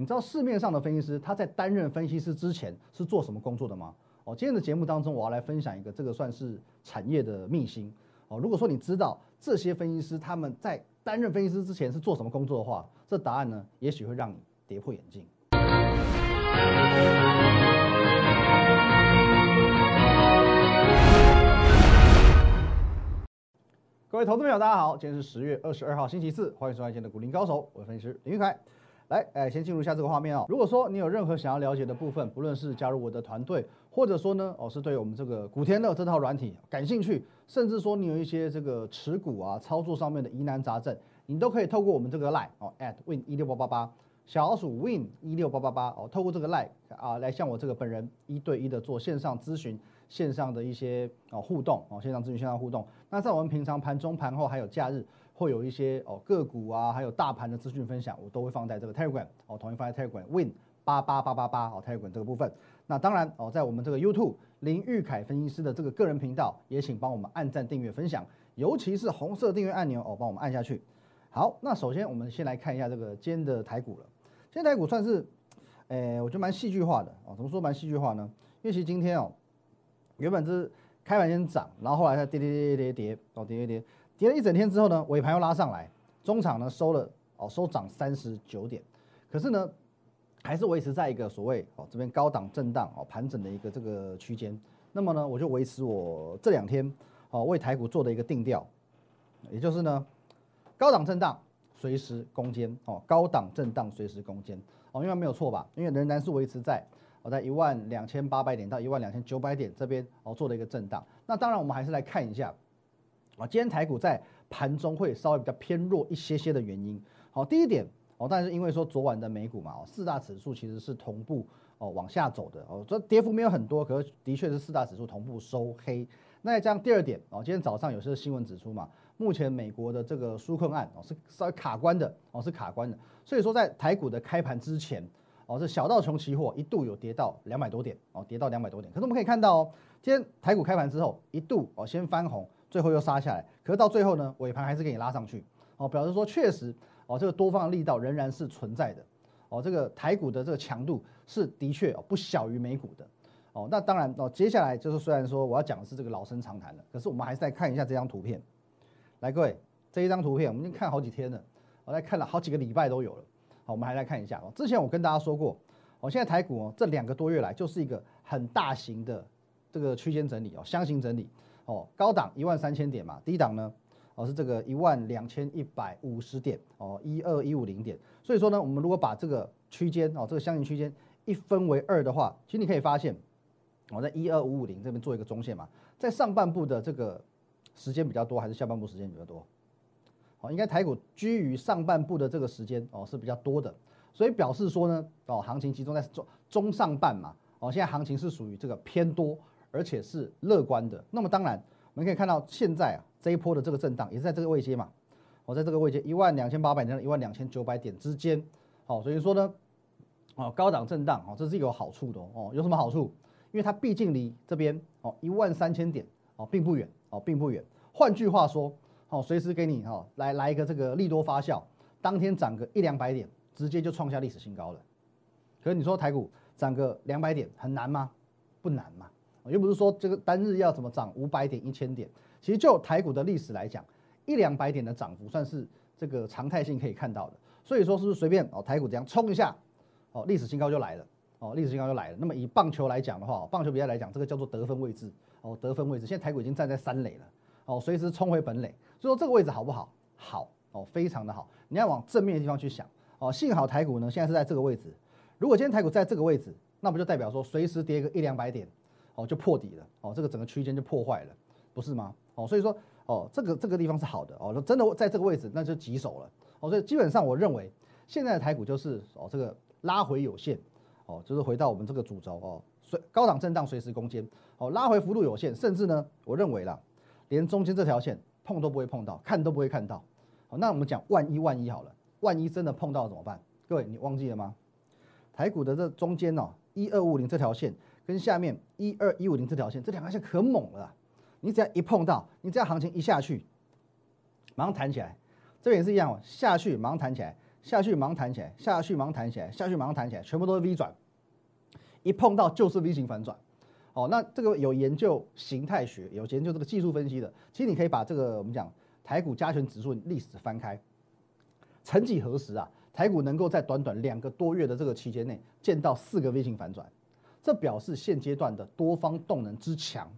你知道市面上的分析师他在担任分析师之前是做什么工作的吗？哦，今天的节目当中，我要来分享一个这个算是产业的秘辛哦。如果说你知道这些分析师他们在担任分析师之前是做什么工作的话，这答案呢，也许会让你跌破眼镜。各位投资朋友，大家好，今天是十月二十二号，星期四，欢迎收看今天的股林高手，我是分析师林玉凯。来，哎，先进入一下这个画面哦。如果说你有任何想要了解的部分，不论是加入我的团队，或者说呢，哦，是对我们这个古天乐这套软体感兴趣，甚至说你有一些这个持股啊、操作上面的疑难杂症，你都可以透过我们这个 line 哦，at win 一六八八八，小老鼠 win 一六八八八哦，透过这个 line 啊，来向我这个本人一对一的做线上咨询、线上的一些哦互动哦，线上咨询、线上互动。那在我们平常盘中、盘后还有假日。会有一些哦个股啊，还有大盘的资讯分享，我都会放在这个 Telegram 哦，统一放在 Telegram Win 八八八八八哦 Telegram 这个部分。那当然哦，在我们这个 YouTube 林玉凯分析师的这个个人频道，也请帮我们按赞、订阅、分享，尤其是红色订阅按钮哦，帮我们按下去。好，那首先我们先来看一下这个今天的台股了。今天台股算是，诶，我觉得蛮戏剧化的哦。怎么说蛮戏剧化呢？因为其实今天哦，原本是开盘先涨，然后后来它跌跌跌跌跌哦，跌跌跌。跌了一整天之后呢，尾盘又拉上来，中场呢收了哦，收涨三十九点，可是呢，还是维持在一个所谓哦这边高档震荡哦盘整的一个这个区间。那么呢，我就维持我这两天哦为台股做的一个定调，也就是呢高档震荡随时攻坚哦，高档震荡随时攻坚哦，因为没有错吧？因为仍然是维持在我在一万两千八百点到一万两千九百点这边哦做的一个震荡。那当然我们还是来看一下。啊，今天台股在盘中会稍微比较偏弱一些些的原因，好，第一点哦，但是因为说昨晚的美股嘛，哦，四大指数其实是同步哦往下走的哦，这跌幅没有很多，可是的确是四大指数同步收黑。那再加上第二点哦，今天早上有些新闻指出嘛，目前美国的这个纾困案哦是稍微卡关的哦，是卡关的，所以说在台股的开盘之前哦，这小道琼期货一度有跌到两百多点哦，跌到两百多点，可是我们可以看到哦，今天台股开盘之后一度哦先翻红。最后又杀下来，可是到最后呢，尾盘还是给你拉上去，哦，表示说确实，哦，这个多方力道仍然是存在的，哦，这个台股的这个强度是的确哦不小于美股的，哦，那当然哦，接下来就是虽然说我要讲的是这个老生常谈了，可是我们还是再看一下这张图片，来各位，这一张图片我们已经看好几天了，我来看了好几个礼拜都有了，好，我们还来看一下哦，之前我跟大家说过，哦，现在台股哦这两个多月来就是一个很大型的这个区间整理哦，箱型整理。哦，高档一万三千点嘛，低档呢，哦是这个一万两千一百五十点，哦一二一五零点。所以说呢，我们如果把这个区间哦，这个箱型区间一分为二的话，其实你可以发现，我在一二五五零这边做一个中线嘛，在上半部的这个时间比较多，还是下半部时间比较多？哦，应该台股居于上半部的这个时间哦是比较多的，所以表示说呢，哦行情集中在中中上半嘛，哦现在行情是属于这个偏多。而且是乐观的。那么当然，我们可以看到现在啊这一波的这个震荡也是在这个位阶嘛。我在这个位阶一万两千八百点到一万两千九百点之间。好，所以说呢，哦高档震荡哦，这是有好处的哦。有什么好处？因为它毕竟离这边哦一万三千点哦并不远哦并不远。换句话说，哦随时给你哈来来一个这个利多发酵，当天涨个一两百点，直接就创下历史新高了。可是你说台股涨个两百点很难吗？不难嘛。又不是说这个单日要怎么涨五百点、一千点，其实就台股的历史来讲，一两百点的涨幅算是这个常态性可以看到的。所以说是不是随便哦，台股这样冲一下，哦，历史新高就来了，哦，历史新高就来了。那么以棒球来讲的话，棒球比赛来讲，这个叫做得分位置，哦，得分位置。现在台股已经站在三垒了，哦，随时冲回本垒。所以说这个位置好不好？好，哦，非常的好。你要往正面的地方去想，哦，幸好台股呢现在是在这个位置。如果今天台股在这个位置，那不就代表说随时跌个一两百点？哦，就破底了哦，这个整个区间就破坏了，不是吗？哦，所以说哦，这个这个地方是好的哦，真的在这个位置那就棘手了哦，所以基本上我认为现在的台股就是哦，这个拉回有限哦，就是回到我们这个主轴哦，随高档震荡随时攻坚哦，拉回幅度有限，甚至呢，我认为啦，连中间这条线碰都不会碰到，看都不会看到。好，那我们讲万一万一好了，万一真的碰到怎么办？各位你忘记了吗？台股的这中间哦，一二五零这条线。跟下面一二一五零这条线，这两条线可猛了。你只要一碰到，你只要行情一下去，马上弹起来。这边也是一样，下去马上弹起来，下去马上弹起来，下去马上弹起来，下去马上弹起来，全部都是 V 转，一碰到就是 V 型反转。哦，那这个有研究形态学，有研究这个技术分析的，其实你可以把这个我们讲台股加权指数历史翻开，曾几何时啊，台股能够在短短两个多月的这个期间内见到四个 V 型反转，这表示现阶段的多方动能之强，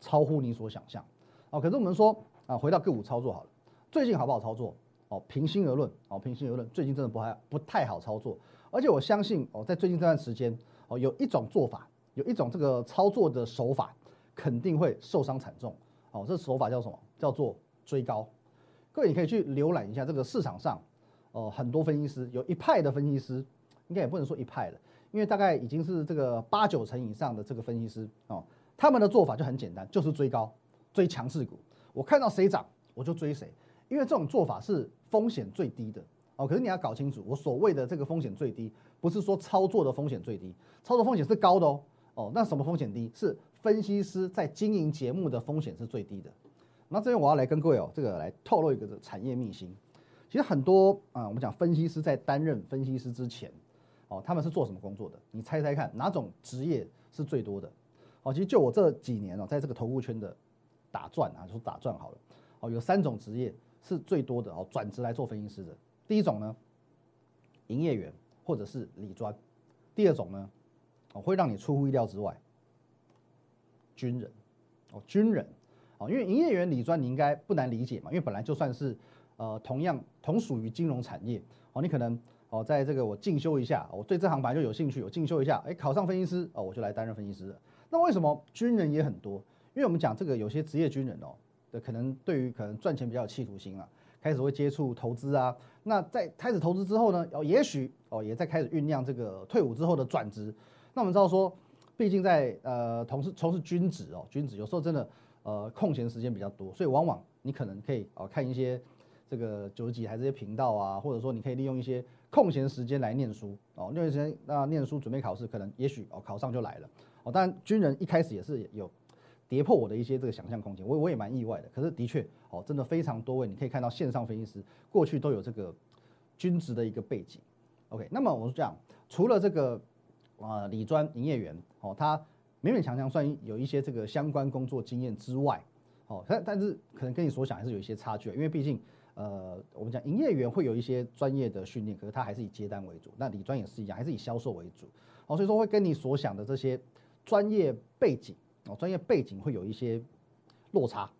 超乎你所想象。哦，可是我们说啊，回到个股操作好了，最近好不好操作？哦，平心而论，哦，平心而论，最近真的不太不太好操作，而且我相信哦，在最近这段时间，哦，有一种做法。有一种这个操作的手法，肯定会受伤惨重。哦，这手法叫什么？叫做追高。各位，你可以去浏览一下这个市场上，哦，很多分析师，有一派的分析师，应该也不能说一派了，因为大概已经是这个八九成以上的这个分析师哦，他们的做法就很简单，就是追高，追强势股。我看到谁涨，我就追谁，因为这种做法是风险最低的。哦，可是你要搞清楚，我所谓的这个风险最低，不是说操作的风险最低，操作风险是高的哦。哦，那什么风险低？是分析师在经营节目的风险是最低的。那这边我要来跟各位哦，这个来透露一个产业秘辛。其实很多啊，我们讲分析师在担任分析师之前，哦，他们是做什么工作的？你猜猜看，哪种职业是最多的？哦，其实就我这几年哦，在这个投顾圈的打转啊，说打转好了。哦，有三种职业是最多的哦，转职来做分析师的。第一种呢，营业员或者是理专。第二种呢？哦，会让你出乎意料之外。军人，哦，军人，哦，因为营业员、理专你应该不难理解嘛，因为本来就算是呃同样同属于金融产业，哦，你可能哦在这个我进修一下，我对这行本来就有兴趣，我进修一下，哎，考上分析师，哦，我就来担任分析师。那为什么军人也很多？因为我们讲这个有些职业军人哦，对可能对于可能赚钱比较有企图心啊，开始会接触投资啊，那在开始投资之后呢，哦，也许哦也在开始酝酿这个退伍之后的转职。那我们知道说，毕竟在呃从事从事军职哦，军职有时候真的呃空闲时间比较多，所以往往你可能可以哦看一些这个九十几台这些频道啊，或者说你可以利用一些空闲时间来念书哦，那段时间那念书准备考试，可能也许哦考上就来了哦。当然军人一开始也是有跌破我的一些这个想象空间，我我也蛮意外的。可是的确哦，真的非常多位，你可以看到线上分析师过去都有这个军职的一个背景。OK，那么我是这样，除了这个。啊，理专营业员哦，他勉勉强强算有一些这个相关工作经验之外，哦，但但是可能跟你所想还是有一些差距，因为毕竟呃，我们讲营业员会有一些专业的训练，可是他还是以接单为主，那理专也是一样，还是以销售为主，哦，所以说会跟你所想的这些专业背景哦，专业背景会有一些落差，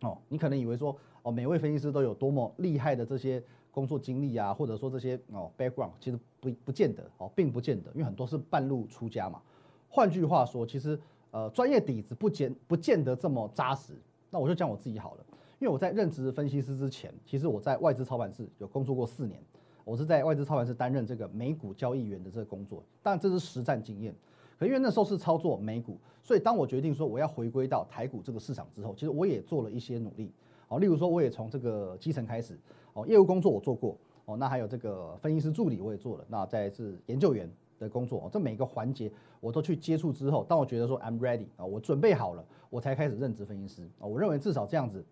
哦，你可能以为说哦，每位分析师都有多么厉害的这些。工作经历啊，或者说这些哦，background 其实不不见得哦，并不见得，因为很多是半路出家嘛。换句话说，其实呃，专业底子不见不见得这么扎实。那我就讲我自己好了，因为我在任职分析师之前，其实我在外资操盘室有工作过四年，我是在外资操盘室担任这个美股交易员的这个工作，但这是实战经验。可因为那时候是操作美股，所以当我决定说我要回归到台股这个市场之后，其实我也做了一些努力。哦，例如说我也从这个基层开始。哦，业务工作我做过，哦，那还有这个分析师助理我也做了，那再是研究员的工作，哦，这每个环节我都去接触之后，当我觉得说 I'm ready 啊，我准备好了，我才开始任职分析师啊。我认为至少这样子，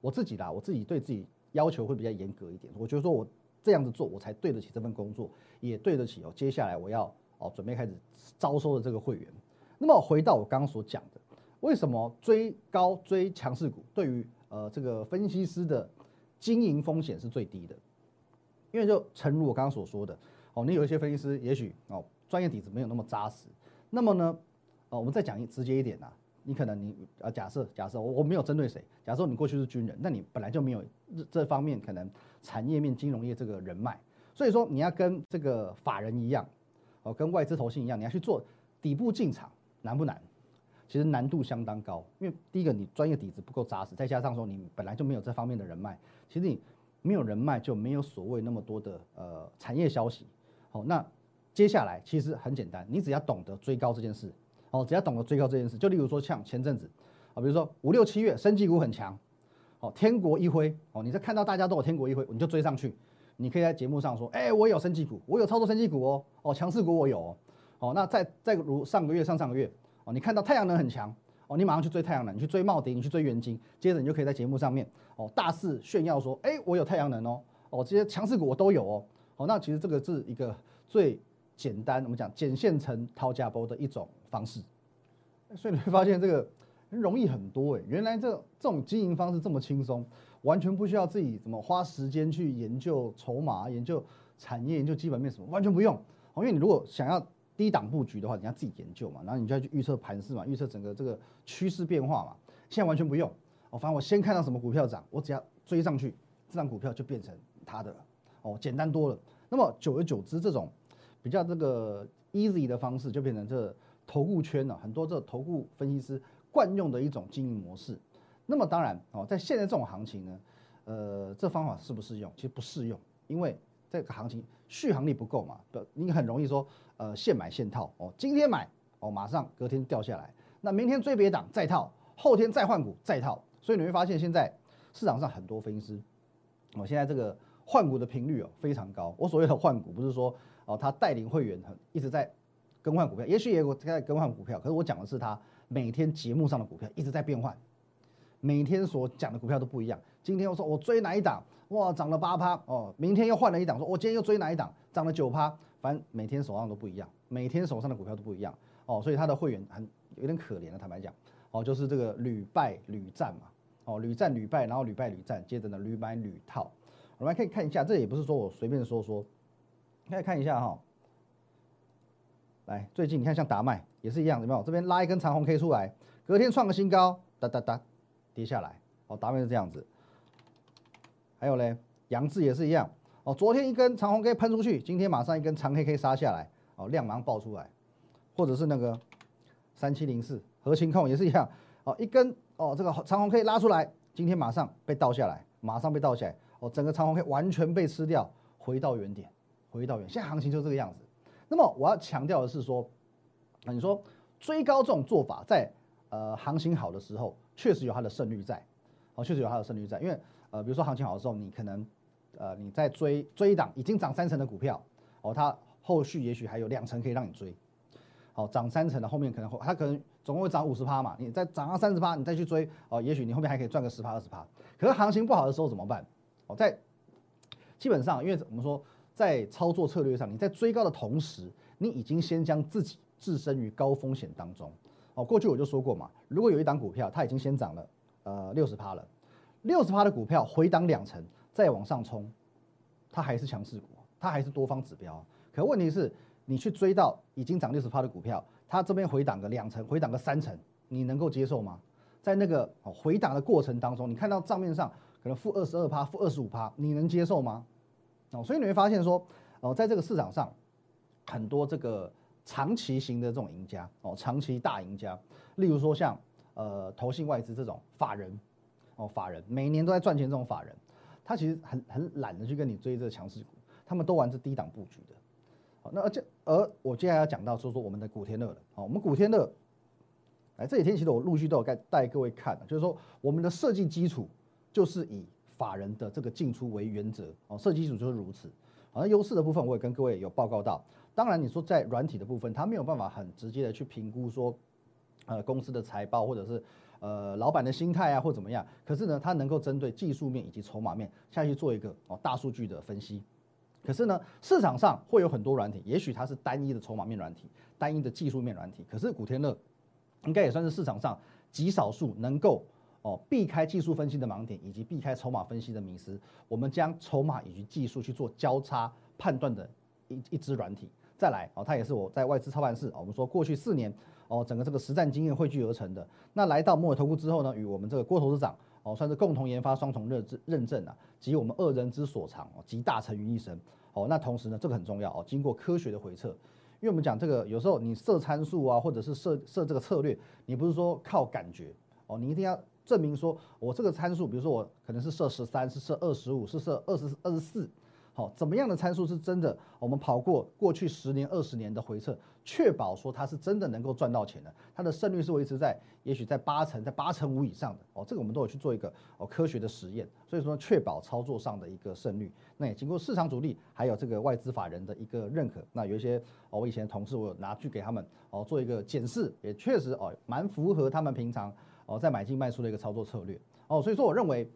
我自己啦，我自己对自己要求会比较严格一点。我觉得说我这样子做，我才对得起这份工作，也对得起哦，接下来我要哦准备开始招收的这个会员。那么回到我刚刚所讲的，为什么追高追强势股对于呃这个分析师的？经营风险是最低的，因为就诚如我刚刚所说的，哦，你有一些分析师，也许哦专业底子没有那么扎实，那么呢，哦，我们再讲一直接一点呐，你可能你呃假设假设我我没有针对谁，假设你过去是军人，那你本来就没有这方面可能产业面金融业这个人脉，所以说你要跟这个法人一样，哦，跟外资投信一样，你要去做底部进场，难不难？其实难度相当高，因为第一个你专业底子不够扎实，再加上说你本来就没有这方面的人脉，其实你没有人脉就没有所谓那么多的呃产业消息。好，那接下来其实很简单，你只要懂得追高这件事，哦，只要懂得追高这件事，就例如说像前阵子啊，比如说五六七月升绩股很强，哦，天国一辉，哦，你在看到大家都有天国一辉，你就追上去，你可以在节目上说，哎，我有升绩股，我有操作升绩股哦，哦，强势股我有哦，哦，那再再如上个月上上个月。哦，你看到太阳能很强，哦，你马上去追太阳能，你去追茂迪，你去追元晶，接着你就可以在节目上面，哦，大肆炫耀说，哎，我有太阳能哦，哦，这些强势股我都有哦，哦，那其实这个是一个最简单，我们讲简线成掏价波的一种方式。所以你会发现这个容易很多哎，原来这这种经营方式这么轻松，完全不需要自己怎么花时间去研究筹码、研究产业、研究基本面什么，完全不用。哦因为你如果想要低档布局的话，你要自己研究嘛，然后你就要去预测盘势嘛，预测整个这个趋势变化嘛。现在完全不用，哦，反正我先看到什么股票涨，我只要追上去，这张股票就变成它的了，哦，简单多了。那么久而久之，这种比较这个 easy 的方式，就变成这投顾圈了很多这投顾分析师惯用的一种经营模式。那么当然哦，在现在这种行情呢，呃，这方法适不适用？其实不适用，因为这个行情续航力不够嘛，不，你很容易说，呃，现买现套哦，今天买哦，马上隔天掉下来，那明天追别档再套，后天再换股再套，所以你会发现现在市场上很多分析师，哦，现在这个。换股的频率哦非常高。我所谓的换股，不是说哦他带领会员很一直在更换股票，也许也有在更换股票，可是我讲的是他每天节目上的股票一直在变换，每天所讲的股票都不一样。今天我说我追哪一档，哇涨了八趴哦，明天又换了一档，说我今天又追哪一档，涨了九趴，反正每天手上都不一样，每天手上的股票都不一样哦，所以他的会员很有点可怜的，坦白讲哦，就是这个屡败屡战嘛，哦屡战屡败，然后屡败屡战，接着呢屡买屡套。我们可以看一下，这也不是说我随便说说，可以看一下哈。来，最近你看像达麦也是一样，有没有？这边拉一根长红 K 出来，隔天创个新高，哒哒哒，跌下来。哦，达麦是这样子。还有嘞，杨志也是一样。哦，昨天一根长红 K 喷出去，今天马上一根长黑 K 杀下来，哦，量芒爆出来。或者是那个三七零四核心控也是一样。哦，一根哦这个长红 K 拉出来，今天马上被倒下来，马上被倒下来。哦，整个长虹可以完全被吃掉，回到原点，回到原。现在行情就这个样子。那么我要强调的是说，啊，你说追高这种做法，在呃行情好的时候，确实有它的胜率在，哦，确实有它的胜率在。因为呃，比如说行情好的时候，你可能呃你在追追一档已经涨三成的股票，哦，它后续也许还有两成可以让你追。好，涨三成的后面可能它可能总共会涨五十趴嘛，你再涨到三十趴，你再去追，哦，也许你后面还可以赚个十趴二十趴。可是行情不好的时候怎么办？哦，在基本上，因为我们说在操作策略上，你在追高的同时，你已经先将自己置身于高风险当中。哦，过去我就说过嘛，如果有一档股票它已经先涨了呃六十趴了，六十趴的股票回档两成再往上冲，它还是强势股，它还是多方指标。可问题是，你去追到已经涨六十趴的股票，它这边回档个两成，回档个三成，你能够接受吗？在那个哦回档的过程当中，你看到账面上。可能负二十二趴，负二十五趴，你能接受吗？哦，所以你会发现说，哦，在这个市场上，很多这个长期型的这种赢家，哦，长期大赢家，例如说像呃投信外资这种法人，哦，法人每年都在赚钱这种法人，他其实很很懒得去跟你追这个强势股，他们都玩这低档布局的。好，那而且而我接下来要讲到说说我们的古天乐了，哦，我们古天乐，哎，这几天其实我陆续都有带带各位看，就是说我们的设计基础。就是以法人的这个进出为原则哦，设计基础就是如此。好，那优势的部分我也跟各位有报告到。当然，你说在软体的部分，它没有办法很直接的去评估说，呃，公司的财报或者是呃老板的心态啊或怎么样。可是呢，它能够针对技术面以及筹码面下去做一个哦大数据的分析。可是呢，市场上会有很多软体，也许它是单一的筹码面软体，单一的技术面软体。可是古天乐应该也算是市场上极少数能够。哦，避开技术分析的盲点，以及避开筹码分析的迷失，我们将筹码以及技术去做交叉判断的一一支软体。再来，哦，它也是我在外资操盘室，我们说过去四年，哦，整个这个实战经验汇聚而成的。那来到摩尔投顾之后呢，与我们这个郭投资长，哦，算是共同研发双重认证认证啊，集我们二人之所长，哦，集大成于一身。哦，那同时呢，这个很重要哦，经过科学的回测，因为我们讲这个有时候你设参数啊，或者是设设这个策略，你不是说靠感觉，哦，你一定要。证明说，我这个参数，比如说我可能是设十三，是设二十五，是设二十二十四，好，怎么样的参数是真的？我们跑过过去十年、二十年的回测，确保说它是真的能够赚到钱的，它的胜率是维持在也许在八成，在八成五以上的哦，这个我们都有去做一个哦科学的实验，所以说确保操作上的一个胜率。那也经过市场主力还有这个外资法人的一个认可，那有一些哦，我以前同事我有拿去给他们哦做一个检视，也确实哦蛮符合他们平常。哦，在买进卖出的一个操作策略哦，所以说我认为，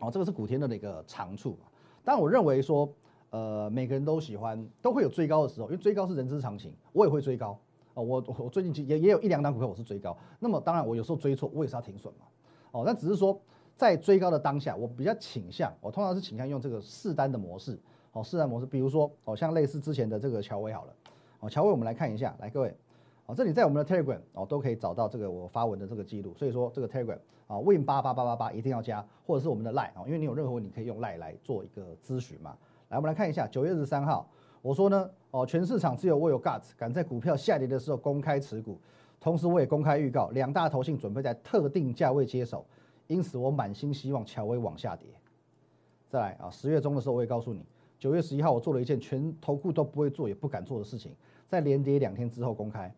哦，这个是古天乐的一个长处。但我认为说，呃，每个人都喜欢，都会有追高的时候，因为追高是人之常情，我也会追高哦。我我最近其实也也有一两档股票我是追高，那么当然我有时候追错，我也是要停损嘛。哦，那只是说在追高的当下，我比较倾向，我通常是倾向用这个试单的模式。哦，试单模式，比如说哦，像类似之前的这个乔威好了。哦，乔威我们来看一下，来各位，哦，这里在我们的 Telegram 哦都可以找到这个我发文的这个记录，所以说这个 Telegram 啊，Win 八八八八八一定要加，或者是我们的 Line 啊，因为你有任何问题可以用 Line 来做一个咨询嘛。来，我们来看一下九月二十三号，我说呢，哦，全市场只有我有 guts 敢在股票下跌的时候公开持股，同时我也公开预告两大头信准备在特定价位接手，因此我满心希望乔威往下跌。再来啊，十月中的时候我也告诉你，九月十一号我做了一件全投顾都不会做也不敢做的事情，在连跌两天之后公开。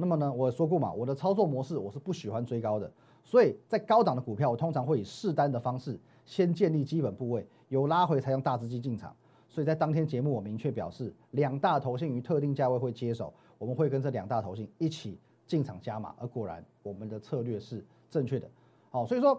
那么呢，我说过嘛，我的操作模式我是不喜欢追高的，所以在高档的股票我通常会以试单的方式先建立基本部位，有拉回才用大资金进场。所以在当天节目，我明确表示，两大头信于特定价位会接手，我们会跟这两大头信一起进场加码。而果然，我们的策略是正确的。好，所以说，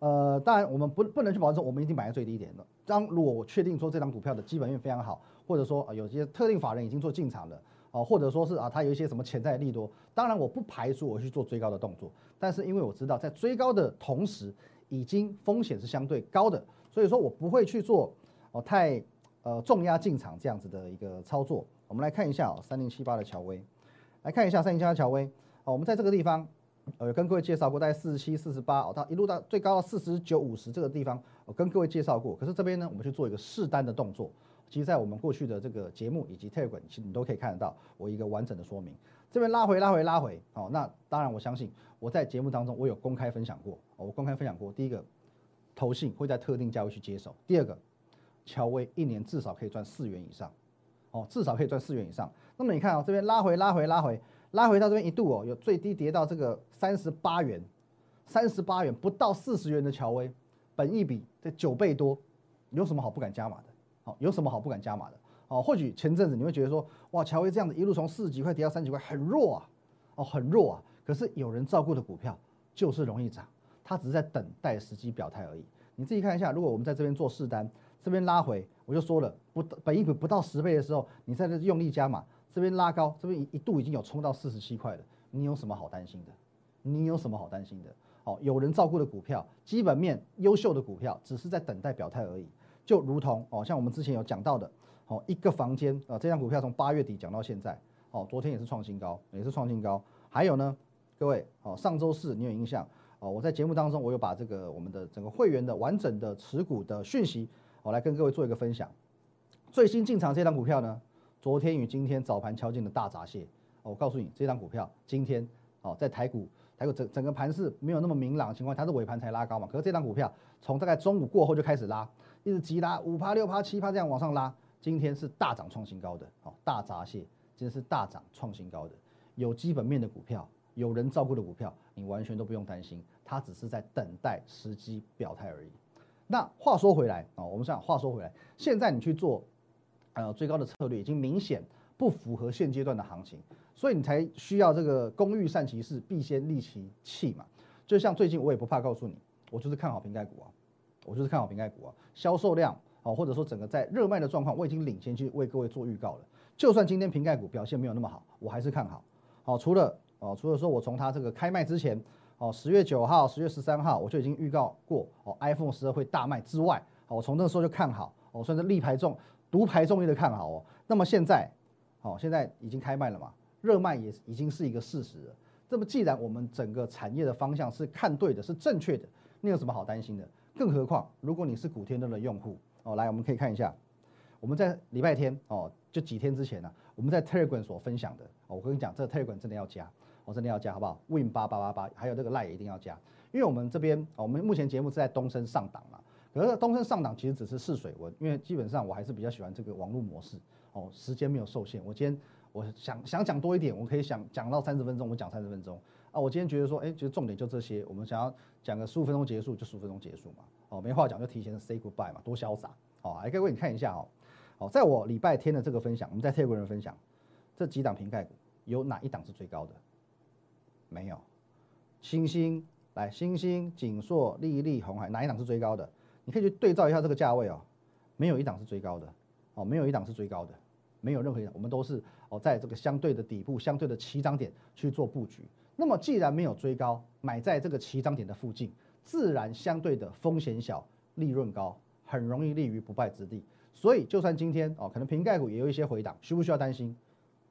呃，当然我们不不能去保证说我们一定买在最低点的。当如果我确定说这张股票的基本面非常好，或者说有些特定法人已经做进场了，哦，或者说是啊，它有一些什么潜在的利多，当然我不排除我去做追高的动作。但是因为我知道在追高的同时，已经风险是相对高的，所以说我不会去做哦太。呃，重压进场这样子的一个操作，我们来看一下哦，三零七八的乔威，来看一下三零七八乔威哦，我们在这个地方，呃，跟各位介绍过，大概四十七、四十八哦，到一路到最高到四十九、五十这个地方，我跟各位介绍过。可是这边呢，我们去做一个试单的动作，其实，在我们过去的这个节目以及 Telegram，其实你都可以看得到我一个完整的说明。这边拉回、拉回、拉回，哦，那当然我相信我在节目当中我有公开分享过，我公开分享过，第一个，投信会在特定价位去接手，第二个。乔威一年至少可以赚四元以上，哦，至少可以赚四元以上。那么你看啊，这边拉回拉回拉回拉回到这边一度哦，有最低跌到这个三十八元，三十八元不到四十元的乔威，本一比这九倍多，有什么好不敢加码的？好，有什么好不敢加码的？哦，或许前阵子你会觉得说，哇，乔威这样子一路从四十几块跌到三十几块，很弱啊，哦，很弱啊。可是有人照顾的股票就是容易涨，它只是在等待时机表态而已。你自己看一下，如果我们在这边做试单。这边拉回，我就说了，不本一股不到十倍的时候，你在这用力加码，这边拉高，这边一一度已经有冲到四十七块了，你有什么好担心的？你有什么好担心的？哦，有人照顾的股票，基本面优秀的股票，只是在等待表态而已。就如同哦，像我们之前有讲到的，哦，一个房间啊，这张股票从八月底讲到现在，哦，昨天也是创新高，也是创新高。还有呢，各位，哦，上周四你有印象？哦，我在节目当中，我有把这个我们的整个会员的完整的持股的讯息。我来跟各位做一个分享，最新进场这张股票呢，昨天与今天早盘敲进的大闸蟹。我告诉你，这张股票今天哦，在台股台股整整个盘势没有那么明朗的情况，它是尾盘才拉高嘛。可是这张股票从大概中午过后就开始拉，一直急拉五趴六趴七趴这样往上拉，今天是大涨创新高的。哦，大闸蟹今天是大涨创新高的，有基本面的股票，有人照顾的股票，你完全都不用担心，它只是在等待时机表态而已。那话说回来啊，我们想话说回来，现在你去做，呃，最高的策略已经明显不符合现阶段的行情，所以你才需要这个工欲善其事，必先利其器嘛。就像最近我也不怕告诉你，我就是看好瓶盖股啊，我就是看好瓶盖股啊，销售量哦，或者说整个在热卖的状况，我已经领先去为各位做预告了。就算今天瓶盖股表现没有那么好，我还是看好。好，除了哦，除了说我从它这个开卖之前。哦，十月九号、十月十三号，我就已经预告过哦，iPhone 十二会大卖之外，哦，我从那时候就看好，哦，算是力排众、独排众议的看好哦。那么现在，哦，现在已经开卖了嘛，热卖也已经是一个事实了。那么既然我们整个产业的方向是看对的，是正确的，你有什么好担心的？更何况，如果你是古天乐的用户，哦，来，我们可以看一下，我们在礼拜天，哦，就几天之前呢，我们在 Telegram 所分享的，哦，我跟你讲，这个 Telegram 真的要加。我真的要加好不好？Win 八八八八，还有这个赖也一定要加，因为我们这边，我们目前节目是在东升上档嘛。可是东升上档其实只是试水温，因为基本上我还是比较喜欢这个网络模式哦，时间没有受限。我今天我想想讲多一点，我可以想讲到三十分钟，我讲三十分钟啊。我今天觉得说，哎，觉得重点就这些，我们想要讲个十五分钟结束就十五分钟结束嘛。哦，没话讲就提前 say goodbye 嘛，多潇洒哦。来，各位你看一下哦，哦，在我礼拜天的这个分享，我们在 Telegram 分享这几档瓶盖股，有哪一档是最高的？没有，星星来，星星、锦硕、丽丽、红海，哪一档是最高的？你可以去对照一下这个价位哦，没有一档是最高的哦，没有一档是最高的，没有任何一档，我们都是哦在这个相对的底部、相对的起涨点去做布局。那么既然没有追高，买在这个起涨点的附近，自然相对的风险小，利润高，很容易立于不败之地。所以就算今天哦，可能瓶盖股也有一些回档，需不需要担心？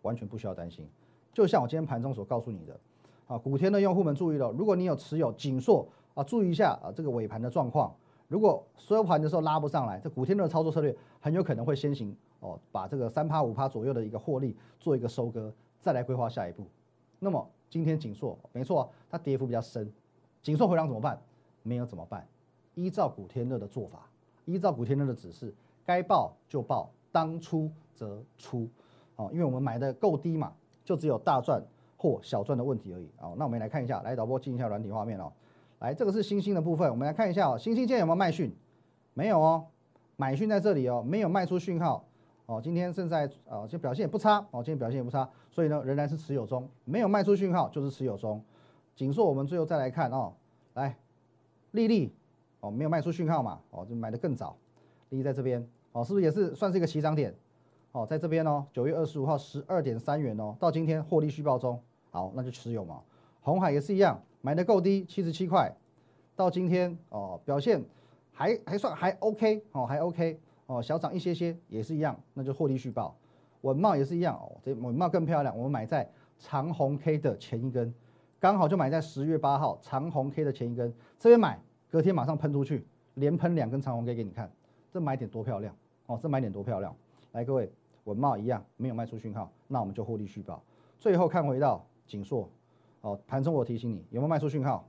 完全不需要担心。就像我今天盘中所告诉你的，啊，古天的用户们注意了，如果你有持有锦硕啊，注意一下啊这个尾盘的状况。如果收盘的时候拉不上来，这古天的操作策略很有可能会先行哦，把这个三趴五趴左右的一个获利做一个收割，再来规划下一步。那么今天锦硕没错，它跌幅比较深，锦硕回档怎么办？没有怎么办？依照古天乐的做法，依照古天乐的指示，该报就报，当出则出。哦，因为我们买的够低嘛，就只有大赚或小赚的问题而已。哦，那我们来看一下，来导播进一下软体画面哦。来，这个是星星的部分，我们来看一下哦。星星今天有没有卖讯？没有哦，买讯在这里哦，没有卖出讯号哦。今天正在呃，就表现也不差哦，今天表现也不差，所以呢，仍然是持有中，没有卖出讯号就是持有中。锦硕我们最后再来看哦，来，丽丽哦，没有卖出讯号嘛，哦，就买的更早，丽丽在这边哦，是不是也是算是一个起涨点？哦，在这边哦，九月二十五号十二点三元哦，到今天获利续报中，好，那就持有嘛。红海也是一样。买的够低，七十七块，到今天哦，表现还还算还 OK 哦，还 OK 哦，小涨一些些也是一样，那就获利续报。稳茂也是一样哦，这稳茂更漂亮，我们买在长红 K 的前一根，刚好就买在十月八号长红 K 的前一根，这边买，隔天马上喷出去，连喷两根长红 K 给你看，这买点多漂亮哦，这买点多漂亮。来，各位稳茂一样没有卖出讯号，那我们就获利续报。最后看回到锦硕。哦，盘中我提醒你，有没有卖出讯号？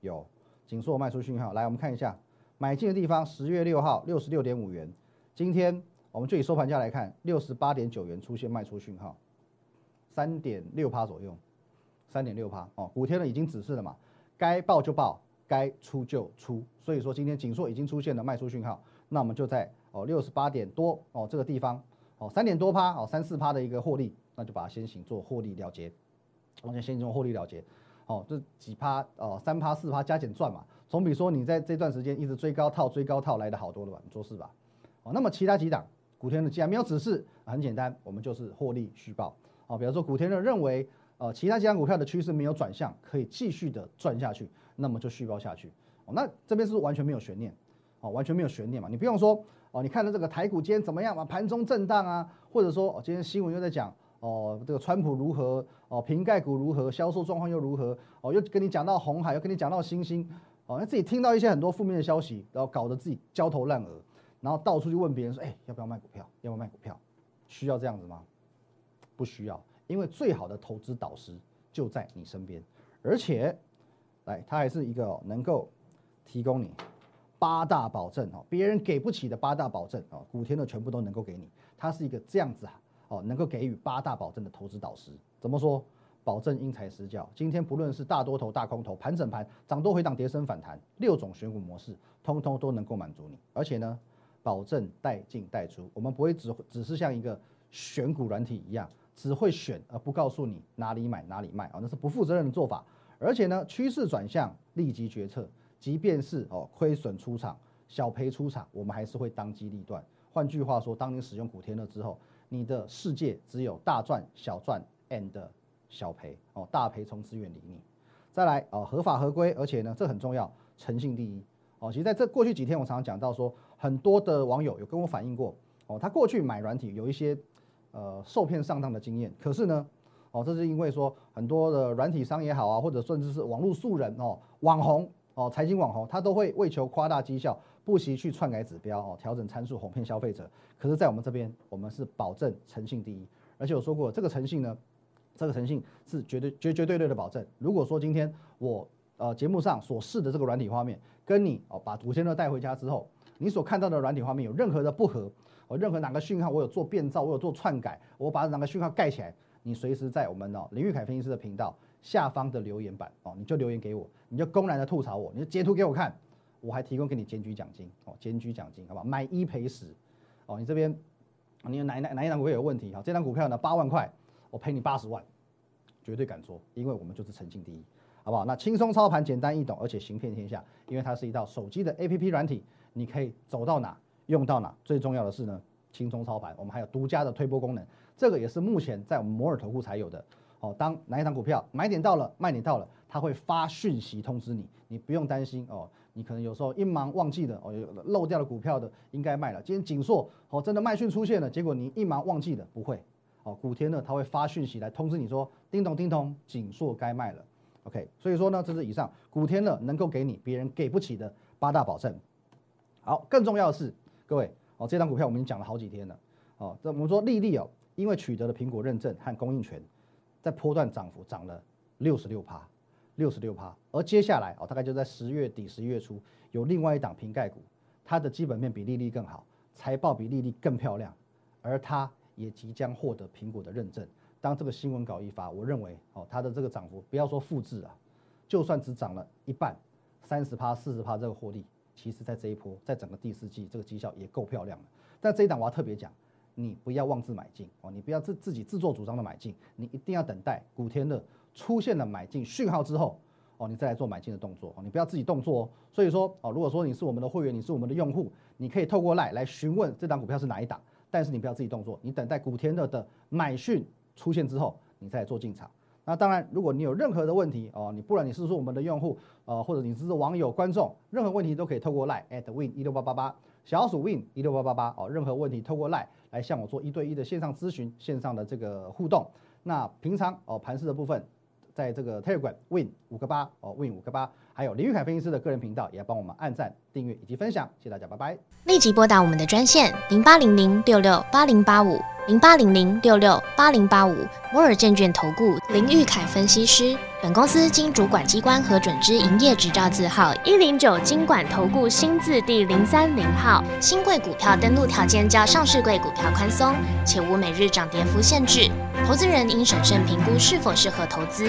有，紧缩卖出讯号。来，我们看一下买进的地方，十月六号六十六点五元。今天我们就以收盘价来看，六十八点九元出现卖出讯号，三点六趴左右，三点六趴。哦，古天乐已经指示了嘛，该报就报，该出就出。所以说今天紧缩已经出现了卖出讯号，那我们就在哦六十八点多哦这个地方哦三点多趴哦三四趴的一个获利，那就把它先行做获利了结。我们先行做获利了结，哦，这几趴哦，三趴四趴加减赚嘛，总比说你在这段时间一直追高套追高套来的好多了吧？你做事吧，哦，那么其他几档古天乐既然没有指示，很简单，我们就是获利续报，哦，比方说古天乐认为呃其他几档股票的趋势没有转向，可以继续的赚下去，那么就续报下去，哦，那这边是完全没有悬念，哦，完全没有悬念嘛，你不用说哦，你看到这个台股今天怎么样嘛？盘中震荡啊，或者说哦今天新闻又在讲。哦，这个川普如何？哦，瓶盖股如何？销售状况又如何？哦，又跟你讲到红海，又跟你讲到星星，哦，那自己听到一些很多负面的消息，然后搞得自己焦头烂额，然后到处去问别人说，哎，要不要卖股票？要不要卖股票？需要这样子吗？不需要，因为最好的投资导师就在你身边，而且，来，他还是一个能够提供你八大保证哦，别人给不起的八大保证哦，古天乐全部都能够给你，他是一个这样子啊。哦，能够给予八大保证的投资导师，怎么说？保证因材施教。今天不论是大多头、大空头、盘整盘、涨多回档、跌升反弹，六种选股模式，通通都能够满足你。而且呢，保证带进带出，我们不会只只是像一个选股软体一样，只会选而不告诉你哪里买哪里卖啊，那是不负责任的做法。而且呢，趋势转向立即决策，即便是哦亏损出场、小赔出场，我们还是会当机立断。换句话说，当你使用古天乐之后。你的世界只有大赚小赚 and 小赔哦，大赔从此远离你。再来哦，合法合规，而且呢，这很重要，诚信第一哦。其实在这过去几天，我常常讲到说，很多的网友有跟我反映过哦，他过去买软体有一些呃受骗上当的经验。可是呢，哦，这是因为说很多的软体商也好啊，或者甚至是网络素人哦，网红哦，财经网红，他都会为求夸大绩效。不惜去篡改指标哦，调整参数哄骗消费者。可是，在我们这边，我们是保证诚信第一。而且我说过，这个诚信呢，这个诚信是绝对绝绝对对的保证。如果说今天我呃节目上所试的这个软体画面，跟你哦把五千乐带回家之后，你所看到的软体画面有任何的不合，哦任何哪个讯号我有做变造，我有做篡改，我把哪个讯号盖起来，你随时在我们哦林玉凯分析师的频道下方的留言板哦，你就留言给我，你就公然的吐槽我，你就截图给我看。我还提供给你检举奖金哦，检举奖金，好吧？买一赔十，哦，你这边，你哪哪哪一档股票有问题？哈，这张股票呢八万块，我赔你八十万，绝对敢做，因为我们就是诚信第一，好不好？那轻松操盘，简单易懂，而且行骗天下，因为它是一道手机的 APP 软体，你可以走到哪用到哪。最重要的是呢，轻松操盘，我们还有独家的推波功能，这个也是目前在我们摩尔投顾才有的。哦，当哪一档股票买点到了，卖点到了，它会发讯息通知你，你不用担心哦。你可能有时候一忙忘记了哦，漏掉了股票的应该卖了。今天锦硕哦，真的卖讯出现了，结果你一忙忘记了，不会哦。古天呢，他会发讯息来通知你说，叮咚叮咚，锦硕该卖了。OK，所以说呢，这是以上古天乐能够给你别人给不起的八大保证。好，更重要的是，各位哦，这张股票我们已经讲了好几天了哦。这我们说丽丽哦，因为取得了苹果认证和供应权，在波段涨幅涨了六十六趴，六十六趴。而接下来哦，大概就在十月底、十一月初，有另外一档瓶盖股，它的基本面比丽丽更好，财报比丽丽更漂亮，而它也即将获得苹果的认证。当这个新闻稿一发，我认为哦，它的这个涨幅不要说复制啊，就算只涨了一半，三十趴、四十趴这个获利。其实，在这一波，在整个第四季，这个绩效也够漂亮了。但这一档我要特别讲，你不要妄自买进哦，你不要自自己自作主张的买进，你一定要等待古天乐出现了买进讯号之后哦，你再来做买进的动作哦，你不要自己动作哦。所以说哦，如果说你是我们的会员，你是我们的用户，你可以透过赖来询问这档股票是哪一档，但是你不要自己动作，你等待古天乐的买讯出现之后，你再做进场。那当然，如果你有任何的问题哦，你不然你是说我们的用户，呃，或者你是网友观众，任何问题都可以透过 line at win 一六八八八小鼠 win 一六八八八哦，任何问题透过 line 来向我做一对一的线上咨询、线上的这个互动。那平常哦盘市的部分，在这个 Telegram win 五个八哦 win 五个八，还有林玉凯分析师的个人频道，也要帮我们按赞、订阅以及分享，谢谢大家，拜拜。立即拨打我们的专线零八零零六六八零八五。零八零零六六八零八五摩尔证券投顾林玉凯分析师，本公司经主管机关核准之营业执照字号一零九金管投顾新字第零三零号。新贵股票登录条件较上市贵股票宽松，且无每日涨跌幅限制。投资人应审慎评估是否适合投资。